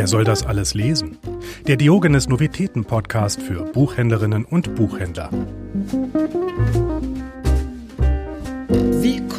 Wer soll das alles lesen? Der Diogenes Novitäten Podcast für Buchhändlerinnen und Buchhändler.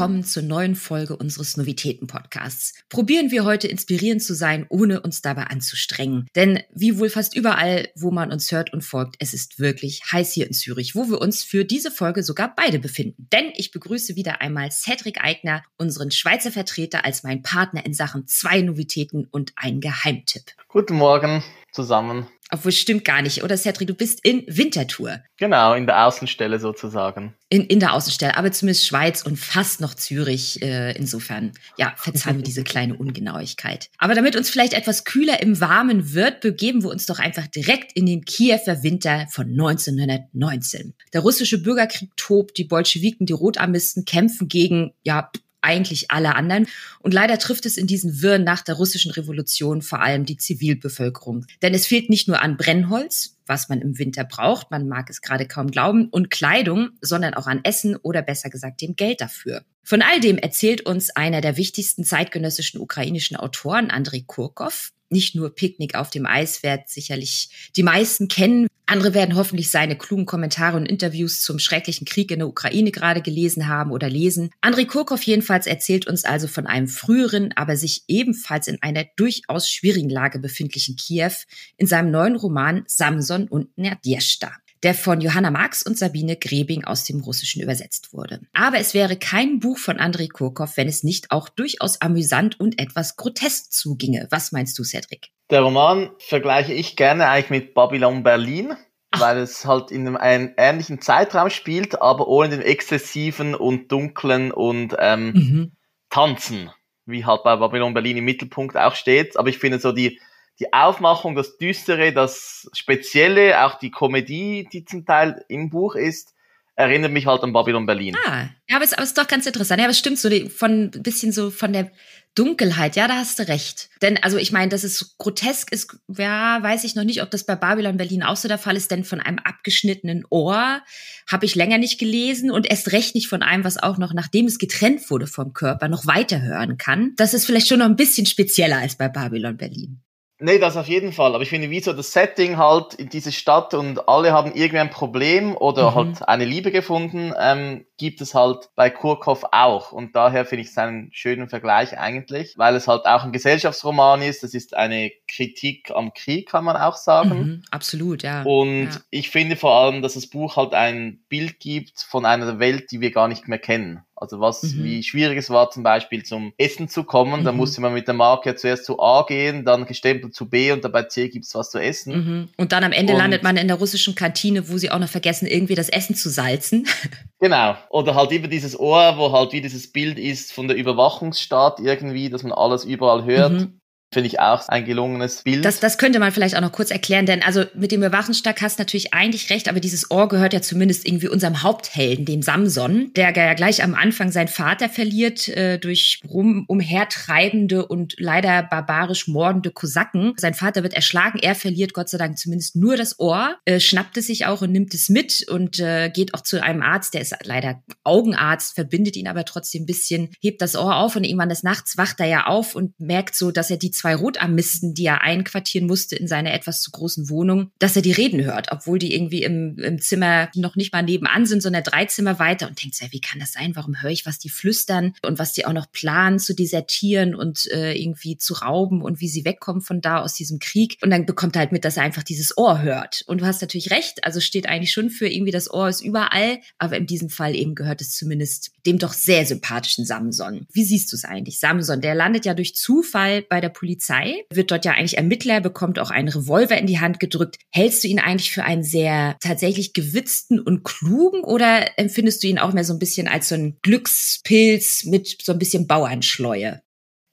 Willkommen zur neuen Folge unseres Novitäten-Podcasts. Probieren wir heute inspirierend zu sein, ohne uns dabei anzustrengen. Denn wie wohl fast überall, wo man uns hört und folgt, es ist wirklich heiß hier in Zürich, wo wir uns für diese Folge sogar beide befinden. Denn ich begrüße wieder einmal Cedric Eigner, unseren Schweizer Vertreter, als mein Partner in Sachen zwei Novitäten und ein Geheimtipp. Guten Morgen zusammen. Obwohl, stimmt gar nicht, oder Cedric? Du bist in Winterthur. Genau, in der Außenstelle sozusagen. In, in der Außenstelle, aber zumindest Schweiz und fast noch Zürich. Äh, insofern, ja, verzeihen wir diese kleine Ungenauigkeit. Aber damit uns vielleicht etwas kühler im Warmen wird, begeben wir uns doch einfach direkt in den Kiewer Winter von 1919. Der russische Bürgerkrieg tobt, die Bolschewiken, die Rotarmisten kämpfen gegen, ja, eigentlich alle anderen. Und leider trifft es in diesen Wirren nach der russischen Revolution vor allem die Zivilbevölkerung. Denn es fehlt nicht nur an Brennholz, was man im Winter braucht, man mag es gerade kaum glauben, und Kleidung, sondern auch an Essen oder besser gesagt dem Geld dafür. Von all dem erzählt uns einer der wichtigsten zeitgenössischen ukrainischen Autoren, Andrei Kurkov. Nicht nur Picknick auf dem Eis wird sicherlich die meisten kennen. Andere werden hoffentlich seine klugen Kommentare und Interviews zum schrecklichen Krieg in der Ukraine gerade gelesen haben oder lesen. Andrei Kurkov jedenfalls erzählt uns also von einem früheren, aber sich ebenfalls in einer durchaus schwierigen Lage befindlichen Kiew in seinem neuen Roman Samson und Nadjeshta der von Johanna Marx und Sabine Grebing aus dem Russischen übersetzt wurde. Aber es wäre kein Buch von Andrei Kurkov, wenn es nicht auch durchaus amüsant und etwas grotesk zuginge. Was meinst du, Cedric? Der Roman vergleiche ich gerne eigentlich mit Babylon Berlin, weil es halt in einem ähnlichen Zeitraum spielt, aber ohne den exzessiven und dunklen und ähm, mhm. Tanzen, wie halt bei Babylon Berlin im Mittelpunkt auch steht. Aber ich finde so die die Aufmachung, das Düstere, das Spezielle, auch die Komödie, die zum Teil im Buch ist, erinnert mich halt an Babylon Berlin. Ah, ja, aber es, es ist doch ganz interessant. Ja, aber es stimmt so von bisschen so von der Dunkelheit. Ja, da hast du recht. Denn also ich meine, dass es grotesk ist, ja, weiß ich noch nicht, ob das bei Babylon Berlin auch so der Fall ist. Denn von einem abgeschnittenen Ohr habe ich länger nicht gelesen und erst recht nicht von einem, was auch noch, nachdem es getrennt wurde vom Körper, noch weiterhören kann. Das ist vielleicht schon noch ein bisschen spezieller als bei Babylon Berlin. Nee, das auf jeden Fall. Aber ich finde, wie so das Setting halt in diese Stadt und alle haben irgendwie ein Problem oder mhm. halt eine Liebe gefunden, ähm, gibt es halt bei Kurkov auch. Und daher finde ich es einen schönen Vergleich eigentlich, weil es halt auch ein Gesellschaftsroman ist. Es ist eine Kritik am Krieg, kann man auch sagen. Mhm, absolut, ja. Und ja. ich finde vor allem, dass das Buch halt ein Bild gibt von einer Welt, die wir gar nicht mehr kennen. Also was, mhm. wie schwierig es war zum Beispiel zum Essen zu kommen. Mhm. Da musste man mit der Marke zuerst zu A gehen, dann gestempelt zu B und dabei C gibt's was zu essen. Mhm. Und dann am Ende und landet man in der russischen Kantine, wo sie auch noch vergessen, irgendwie das Essen zu salzen. Genau. Oder halt über dieses Ohr, wo halt wie dieses Bild ist von der Überwachungsstaat irgendwie, dass man alles überall hört. Mhm. Finde ich auch ein gelungenes Bild. Das, das könnte man vielleicht auch noch kurz erklären, denn also mit dem Überwachungsstack hast du natürlich eigentlich recht, aber dieses Ohr gehört ja zumindest irgendwie unserem Haupthelden, dem Samson, der ja gleich am Anfang seinen Vater verliert äh, durch rum umhertreibende und leider barbarisch mordende Kosaken. Sein Vater wird erschlagen, er verliert Gott sei Dank zumindest nur das Ohr, äh, schnappt es sich auch und nimmt es mit und äh, geht auch zu einem Arzt, der ist leider Augenarzt, verbindet ihn aber trotzdem ein bisschen, hebt das Ohr auf und irgendwann des Nachts wacht er ja auf und merkt so, dass er die zwei Rotarmisten, die er einquartieren musste in seiner etwas zu großen Wohnung, dass er die reden hört, obwohl die irgendwie im, im Zimmer noch nicht mal nebenan sind, sondern drei Zimmer weiter und denkt, wie kann das sein? Warum höre ich, was die flüstern und was die auch noch planen zu desertieren und äh, irgendwie zu rauben und wie sie wegkommen von da aus diesem Krieg. Und dann bekommt er halt mit, dass er einfach dieses Ohr hört. Und du hast natürlich recht, also steht eigentlich schon für irgendwie das Ohr ist überall, aber in diesem Fall eben gehört es zumindest dem doch sehr sympathischen Samson. Wie siehst du es eigentlich? Samson, der landet ja durch Zufall bei der Polizei Polizei, wird dort ja eigentlich Ermittler, bekommt auch einen Revolver in die Hand gedrückt. Hältst du ihn eigentlich für einen sehr tatsächlich gewitzten und klugen oder empfindest du ihn auch mehr so ein bisschen als so ein Glückspilz mit so ein bisschen Bauernschleue?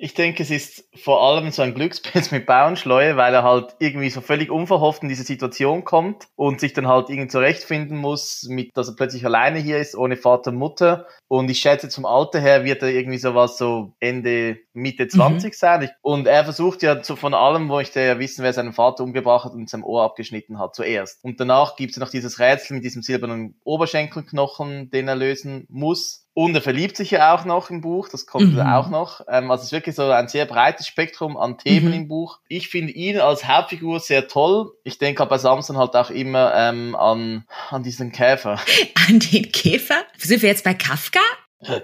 Ich denke, es ist vor allem so ein Glückspilz mit Bauernschleue, weil er halt irgendwie so völlig unverhofft in diese Situation kommt und sich dann halt irgendwie zurechtfinden muss, mit, dass er plötzlich alleine hier ist, ohne Vater und Mutter. Und ich schätze, zum Alter her wird er irgendwie sowas so Ende, Mitte 20 mhm. sein. Und er versucht ja zu, von allem, wo ich ja wissen, wer seinen Vater umgebracht hat und sein Ohr abgeschnitten hat, zuerst. Und danach gibt es noch dieses Rätsel mit diesem silbernen Oberschenkelknochen, den er lösen muss. Und er verliebt sich ja auch noch im Buch, das kommt mhm. auch noch. Ähm, also es ist wirklich so ein sehr breites Spektrum an Themen mhm. im Buch. Ich finde ihn als Hauptfigur sehr toll. Ich denke bei Samson halt auch immer ähm, an, an diesen Käfer. An den Käfer? Sind wir jetzt bei Kafka?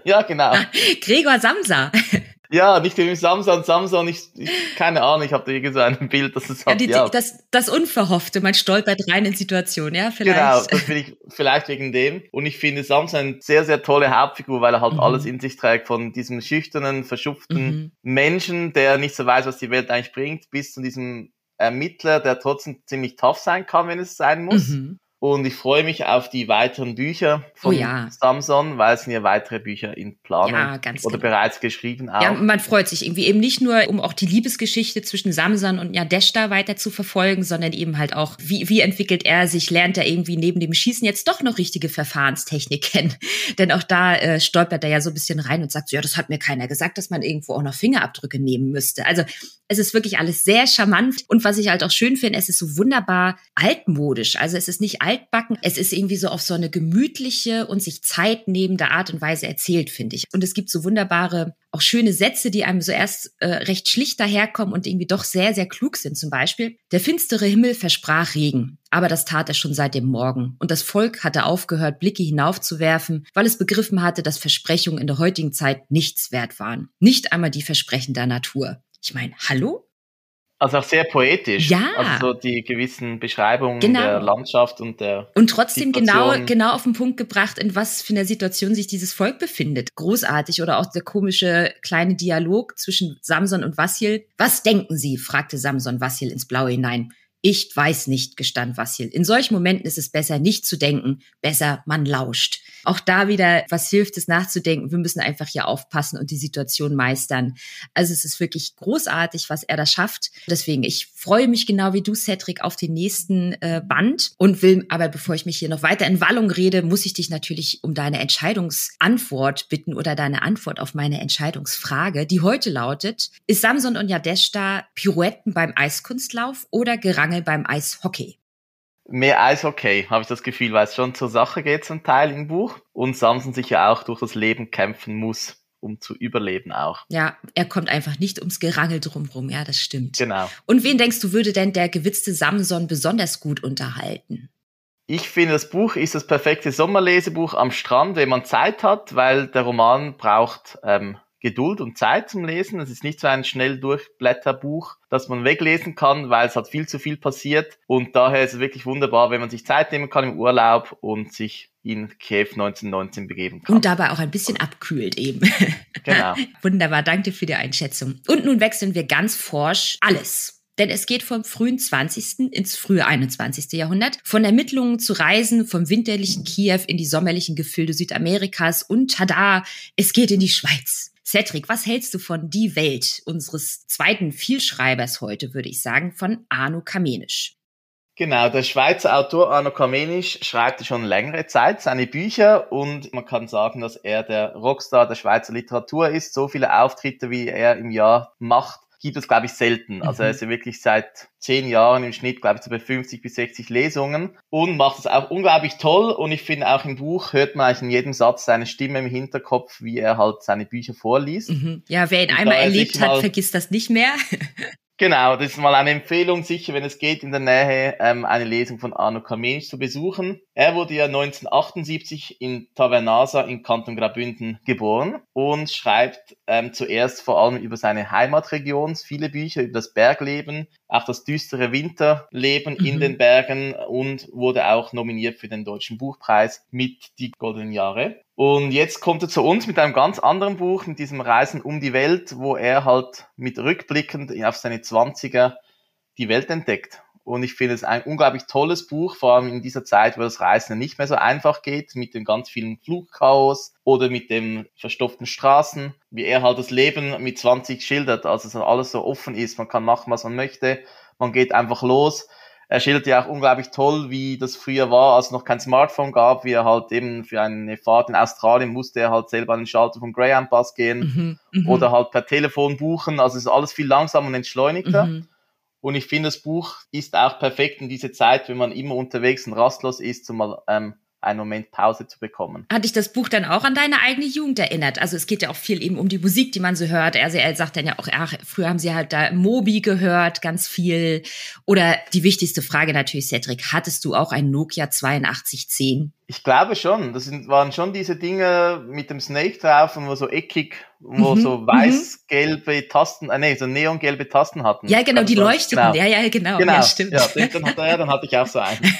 Ja, genau. Gregor Samsa. Ja, nicht irgendwie Samson, Samson, ich, ich keine Ahnung, ich habe da irgendwie so ein Bild, dass es hat, ja, die, ja. Das, das Unverhoffte, man stolpert rein in Situationen, ja, vielleicht. Genau, das finde ich vielleicht wegen dem. Und ich finde Samson eine sehr, sehr tolle Hauptfigur, weil er halt mhm. alles in sich trägt, von diesem schüchternen, verschupften mhm. Menschen, der nicht so weiß, was die Welt eigentlich bringt, bis zu diesem Ermittler, der trotzdem ziemlich tough sein kann, wenn es sein muss. Mhm. Und ich freue mich auf die weiteren Bücher von oh ja. Samson, weil es sind ja weitere Bücher in Planung ja, oder genau. bereits geschrieben auch. Ja, man freut sich irgendwie eben nicht nur, um auch die Liebesgeschichte zwischen Samson und Nadeshda weiter zu verfolgen, sondern eben halt auch, wie, wie entwickelt er sich, lernt er irgendwie neben dem Schießen jetzt doch noch richtige Verfahrenstechnik kennen. Denn auch da äh, stolpert er ja so ein bisschen rein und sagt so, ja, das hat mir keiner gesagt, dass man irgendwo auch noch Fingerabdrücke nehmen müsste. Also es ist wirklich alles sehr charmant. Und was ich halt auch schön finde, es ist so wunderbar altmodisch. Also es ist nicht altbacken. Es ist irgendwie so auf so eine gemütliche und sich Zeit nehmende Art und Weise erzählt, finde ich. Und es gibt so wunderbare, auch schöne Sätze, die einem so erst äh, recht schlicht daherkommen und irgendwie doch sehr, sehr klug sind. Zum Beispiel, der finstere Himmel versprach Regen. Aber das tat er schon seit dem Morgen. Und das Volk hatte aufgehört, Blicke hinaufzuwerfen, weil es begriffen hatte, dass Versprechungen in der heutigen Zeit nichts wert waren. Nicht einmal die Versprechen der Natur. Ich meine, hallo? Also auch sehr poetisch. Ja. Also so die gewissen Beschreibungen genau. der Landschaft und der. Und trotzdem genau, genau auf den Punkt gebracht, in was für einer Situation sich dieses Volk befindet. Großartig. Oder auch der komische kleine Dialog zwischen Samson und Vassil. Was denken Sie? fragte Samson Vassil ins Blaue hinein. Ich weiß nicht, gestand Vassil. In solchen Momenten ist es besser, nicht zu denken. Besser, man lauscht. Auch da wieder, was hilft es nachzudenken? Wir müssen einfach hier aufpassen und die Situation meistern. Also es ist wirklich großartig, was er da schafft. Deswegen, ich freue mich genau wie du, Cedric, auf den nächsten äh, Band und will, aber bevor ich mich hier noch weiter in Wallung rede, muss ich dich natürlich um deine Entscheidungsantwort bitten oder deine Antwort auf meine Entscheidungsfrage, die heute lautet, ist Samson und Yadeshta Pirouetten beim Eiskunstlauf oder Gerangel beim Eishockey? mehr Eishockey, habe ich das Gefühl, weil es schon zur Sache geht zum Teil im Buch und Samson sich ja auch durch das Leben kämpfen muss, um zu überleben auch. Ja, er kommt einfach nicht ums Gerangel drumrum, ja, das stimmt. Genau. Und wen denkst du, würde denn der gewitzte Samson besonders gut unterhalten? Ich finde, das Buch ist das perfekte Sommerlesebuch am Strand, wenn man Zeit hat, weil der Roman braucht ähm, Geduld und Zeit zum Lesen. Es ist nicht so ein schnell Durchblätterbuch, das man weglesen kann, weil es hat viel zu viel passiert. Und daher ist es wirklich wunderbar, wenn man sich Zeit nehmen kann im Urlaub und sich in Kiew 1919 begeben kann. Und dabei auch ein bisschen abkühlt eben. Genau. Wunderbar, danke für die Einschätzung. Und nun wechseln wir ganz forsch alles. Denn es geht vom frühen 20. ins frühe 21. Jahrhundert, von Ermittlungen zu Reisen vom winterlichen Kiew in die sommerlichen Gefilde Südamerikas und tada, es geht in die Schweiz. Cedric, was hältst du von Die Welt, unseres zweiten Vielschreibers heute, würde ich sagen, von Arno Kamenisch? Genau, der Schweizer Autor Arno Kamenisch schreibt schon längere Zeit seine Bücher und man kann sagen, dass er der Rockstar der Schweizer Literatur ist. So viele Auftritte, wie er im Jahr macht, gibt es, glaube ich, selten. Also er mhm. ist ja wirklich seit zehn Jahren im Schnitt, glaube ich, so bei 50 bis 60 Lesungen und macht es auch unglaublich toll. Und ich finde auch im Buch hört man eigentlich in jedem Satz seine Stimme im Hinterkopf, wie er halt seine Bücher vorliest. Mhm. Ja, wer ihn und einmal erlebt hat, vergisst das nicht mehr. Genau, das ist mal eine Empfehlung, sicher, wenn es geht, in der Nähe ähm, eine Lesung von Arno Kamenisch zu besuchen. Er wurde ja 1978 in Tavernasa in Kanton Graubünden geboren und schreibt ähm, zuerst vor allem über seine Heimatregion viele Bücher, über das Bergleben, auch das düstere Winterleben mhm. in den Bergen und wurde auch nominiert für den Deutschen Buchpreis mit Die Goldenen Jahre. Und jetzt kommt er zu uns mit einem ganz anderen Buch, mit diesem Reisen um die Welt, wo er halt mit rückblickend auf seine Zwanziger die Welt entdeckt. Und ich finde es ein unglaublich tolles Buch, vor allem in dieser Zeit, wo das Reisen nicht mehr so einfach geht, mit dem ganz vielen Flugchaos oder mit den verstopften Straßen, wie er halt das Leben mit 20 schildert, also dass alles so offen ist, man kann machen, was man möchte, man geht einfach los er schildert ja auch unglaublich toll, wie das früher war, als es noch kein Smartphone gab, wie er halt eben für eine Fahrt in Australien musste er halt selber an den Schalter vom Graham Pass gehen mhm, mhm, oder halt per Telefon buchen. Also es ist alles viel langsamer und entschleunigter. Mhm. Und ich finde, das Buch ist auch perfekt in diese Zeit, wenn man immer unterwegs und rastlos ist, um mal ähm, einen Moment Pause zu bekommen. Hat dich das Buch dann auch an deine eigene Jugend erinnert? Also es geht ja auch viel eben um die Musik, die man so hört. Also er sagt dann ja auch, ach, früher haben sie halt da Mobi gehört, ganz viel. Oder die wichtigste Frage natürlich, Cedric, hattest du auch ein Nokia 8210? Ich glaube schon. Das sind, waren schon diese Dinge mit dem Snake drauf und wo so eckig, wo mhm. so mhm. weiß-gelbe Tasten, äh, nee, so neongelbe Tasten hatten. Ja, genau, die leuchteten. Genau. Ja, ja, genau. Genau. Ja, stimmt. Ja, dann, hat er, dann hatte ich auch so einen.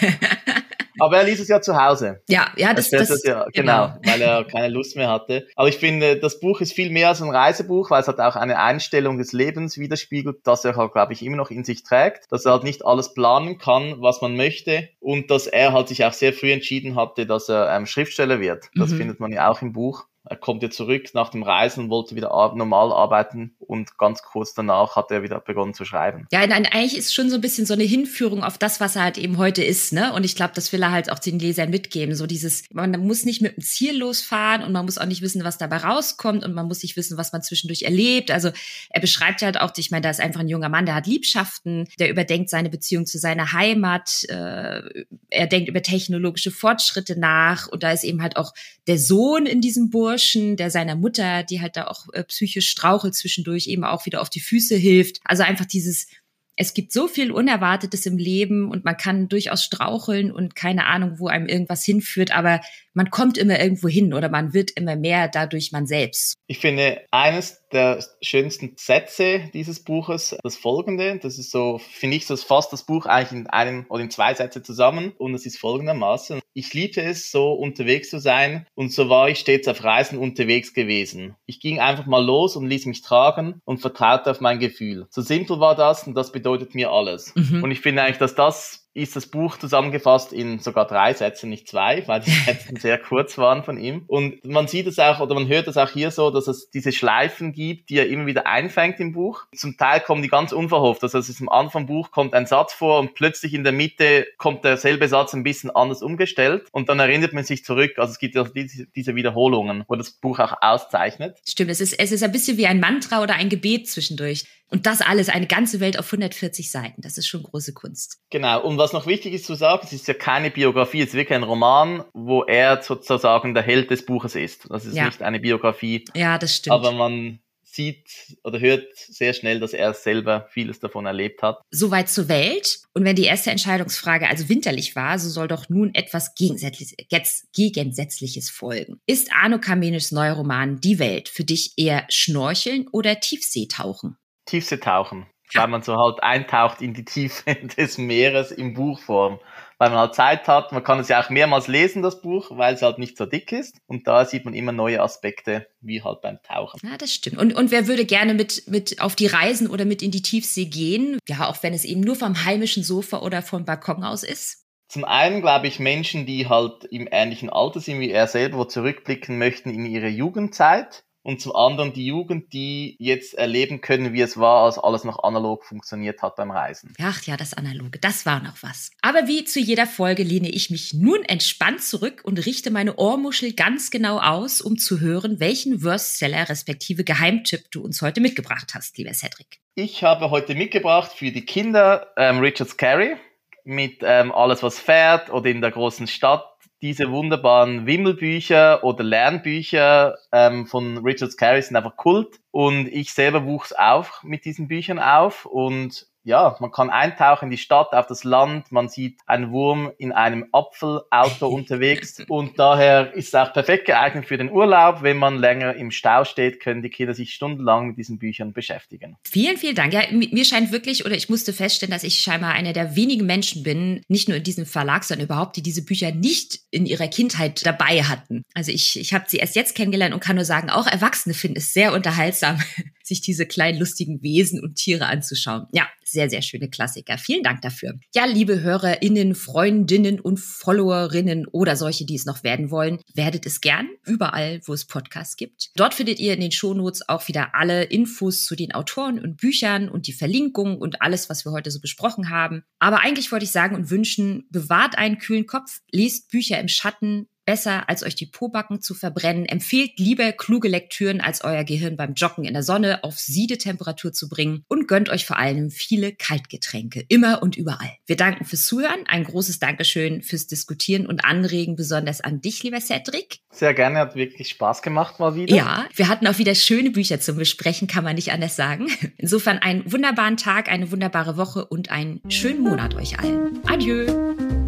Aber er ließ es ja zu Hause. Ja, ja, das, das, das ja, genau, genau, weil er keine Lust mehr hatte. Aber ich finde, das Buch ist viel mehr als ein Reisebuch, weil es hat auch eine Einstellung des Lebens widerspiegelt, dass er halt, glaube ich, immer noch in sich trägt, dass er halt nicht alles planen kann, was man möchte und dass er halt sich auch sehr früh entschieden hatte, dass er ähm, Schriftsteller wird. Das mhm. findet man ja auch im Buch. Er kommt ja zurück nach dem Reisen und wollte wieder normal arbeiten und ganz kurz danach hat er wieder begonnen zu schreiben. Ja, nein, eigentlich ist schon so ein bisschen so eine Hinführung auf das, was er halt eben heute ist, ne? Und ich glaube, das will er halt auch den Lesern mitgeben. So dieses, man muss nicht mit dem Ziel losfahren und man muss auch nicht wissen, was dabei rauskommt und man muss nicht wissen, was man zwischendurch erlebt. Also er beschreibt halt auch, ich meine, da ist einfach ein junger Mann, der hat Liebschaften, der überdenkt seine Beziehung zu seiner Heimat, äh, er denkt über technologische Fortschritte nach und da ist eben halt auch der Sohn in diesem Bursch Burschen, der seiner Mutter, die halt da auch äh, psychisch strauchelt zwischendurch, eben auch wieder auf die Füße hilft. Also einfach dieses, es gibt so viel Unerwartetes im Leben und man kann durchaus straucheln und keine Ahnung, wo einem irgendwas hinführt, aber man kommt immer irgendwo hin oder man wird immer mehr dadurch man selbst. Ich finde, eines der schönsten Sätze dieses Buches das folgende. Das ist so, finde ich, das fasst das Buch eigentlich in einem oder in zwei Sätze zusammen und es ist folgendermaßen. Ich liebte es, so unterwegs zu sein und so war ich stets auf Reisen unterwegs gewesen. Ich ging einfach mal los und ließ mich tragen und vertraute auf mein Gefühl. So simpel war das und das bedeutet mir alles. Mhm. Und ich finde eigentlich, dass das ist das Buch zusammengefasst in sogar drei Sätzen, nicht zwei, weil die Sätze sehr kurz waren von ihm. Und man sieht es auch, oder man hört es auch hier so, dass es diese Schleifen gibt, die er immer wieder einfängt im Buch. Zum Teil kommen die ganz unverhofft. Also es ist am Anfang Buch kommt ein Satz vor und plötzlich in der Mitte kommt derselbe Satz ein bisschen anders umgestellt und dann erinnert man sich zurück. Also es gibt diese, diese Wiederholungen, wo das Buch auch auszeichnet. Stimmt, es ist, es ist ein bisschen wie ein Mantra oder ein Gebet zwischendurch. Und das alles, eine ganze Welt auf 140 Seiten. Das ist schon große Kunst. Genau. Und was noch wichtig ist zu sagen, es ist ja keine Biografie, es ist wirklich ein Roman, wo er sozusagen der Held des Buches ist. Das ist ja. nicht eine Biografie. Ja, das stimmt. Aber man sieht oder hört sehr schnell, dass er selber vieles davon erlebt hat. Soweit zur Welt. Und wenn die erste Entscheidungsfrage also winterlich war, so soll doch nun etwas Gegensätzliches folgen. Ist Arno Kamenis neuer Roman Die Welt für dich eher Schnorcheln oder Tiefseetauchen? Tiefseetauchen, weil man so halt eintaucht in die Tiefe des Meeres in Buchform. Weil man halt Zeit hat, man kann es ja auch mehrmals lesen, das Buch, weil es halt nicht so dick ist. Und da sieht man immer neue Aspekte, wie halt beim Tauchen. Ja, das stimmt. Und, und wer würde gerne mit, mit auf die Reisen oder mit in die Tiefsee gehen? Ja, auch wenn es eben nur vom heimischen Sofa oder vom Balkon aus ist. Zum einen glaube ich Menschen, die halt im ähnlichen Alter sind wie er selber, wo zurückblicken möchten in ihre Jugendzeit und zum anderen die Jugend, die jetzt erleben können, wie es war, als alles noch analog funktioniert hat beim Reisen. Ach ja, das Analoge, das war noch was. Aber wie zu jeder Folge lehne ich mich nun entspannt zurück und richte meine Ohrmuschel ganz genau aus, um zu hören, welchen Worstseller respektive Geheimtipp du uns heute mitgebracht hast, lieber Cedric. Ich habe heute mitgebracht für die Kinder ähm, Richard Scarry mit ähm, Alles, was fährt oder in der großen Stadt diese wunderbaren Wimmelbücher oder Lernbücher ähm, von Richard Scarry sind einfach Kult. Und ich selber wuchs auch mit diesen Büchern auf und ja, man kann eintauchen in die Stadt, auf das Land, man sieht einen Wurm in einem Apfelauto unterwegs und daher ist es auch perfekt geeignet für den Urlaub. Wenn man länger im Stau steht, können die Kinder sich stundenlang mit diesen Büchern beschäftigen. Vielen, vielen Dank. Ja, mir scheint wirklich, oder ich musste feststellen, dass ich scheinbar einer der wenigen Menschen bin, nicht nur in diesem Verlag, sondern überhaupt, die diese Bücher nicht in ihrer Kindheit dabei hatten. Also ich, ich habe sie erst jetzt kennengelernt und kann nur sagen, auch Erwachsene finden es sehr unterhaltsam, sich diese kleinen lustigen Wesen und Tiere anzuschauen. Ja, sehr, sehr schöne Klassiker. Vielen Dank dafür. Ja, liebe HörerInnen, Freundinnen und Followerinnen oder solche, die es noch werden wollen, werdet es gern überall, wo es Podcasts gibt. Dort findet ihr in den Shownotes auch wieder alle Infos zu den Autoren und Büchern und die Verlinkungen und alles, was wir heute so besprochen haben. Aber eigentlich wollte ich sagen und wünschen, bewahrt einen kühlen Kopf, lest Bücher im Schatten, besser, als euch die Pobacken zu verbrennen. Empfehlt lieber kluge Lektüren, als euer Gehirn beim Joggen in der Sonne auf Siedetemperatur zu bringen und gönnt euch vor allem viele Kaltgetränke, immer und überall. Wir danken fürs Zuhören, ein großes Dankeschön fürs Diskutieren und Anregen, besonders an dich, lieber Cedric. Sehr gerne, hat wirklich Spaß gemacht mal wieder. Ja, wir hatten auch wieder schöne Bücher zum Besprechen, kann man nicht anders sagen. Insofern einen wunderbaren Tag, eine wunderbare Woche und einen schönen Monat euch allen. Adieu.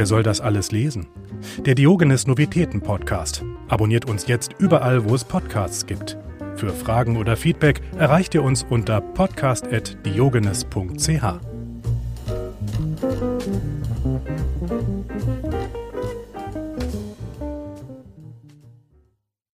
Wer soll das alles lesen? Der Diogenes Novitäten Podcast. Abonniert uns jetzt überall, wo es Podcasts gibt. Für Fragen oder Feedback erreicht ihr uns unter podcast.diogenes.ch.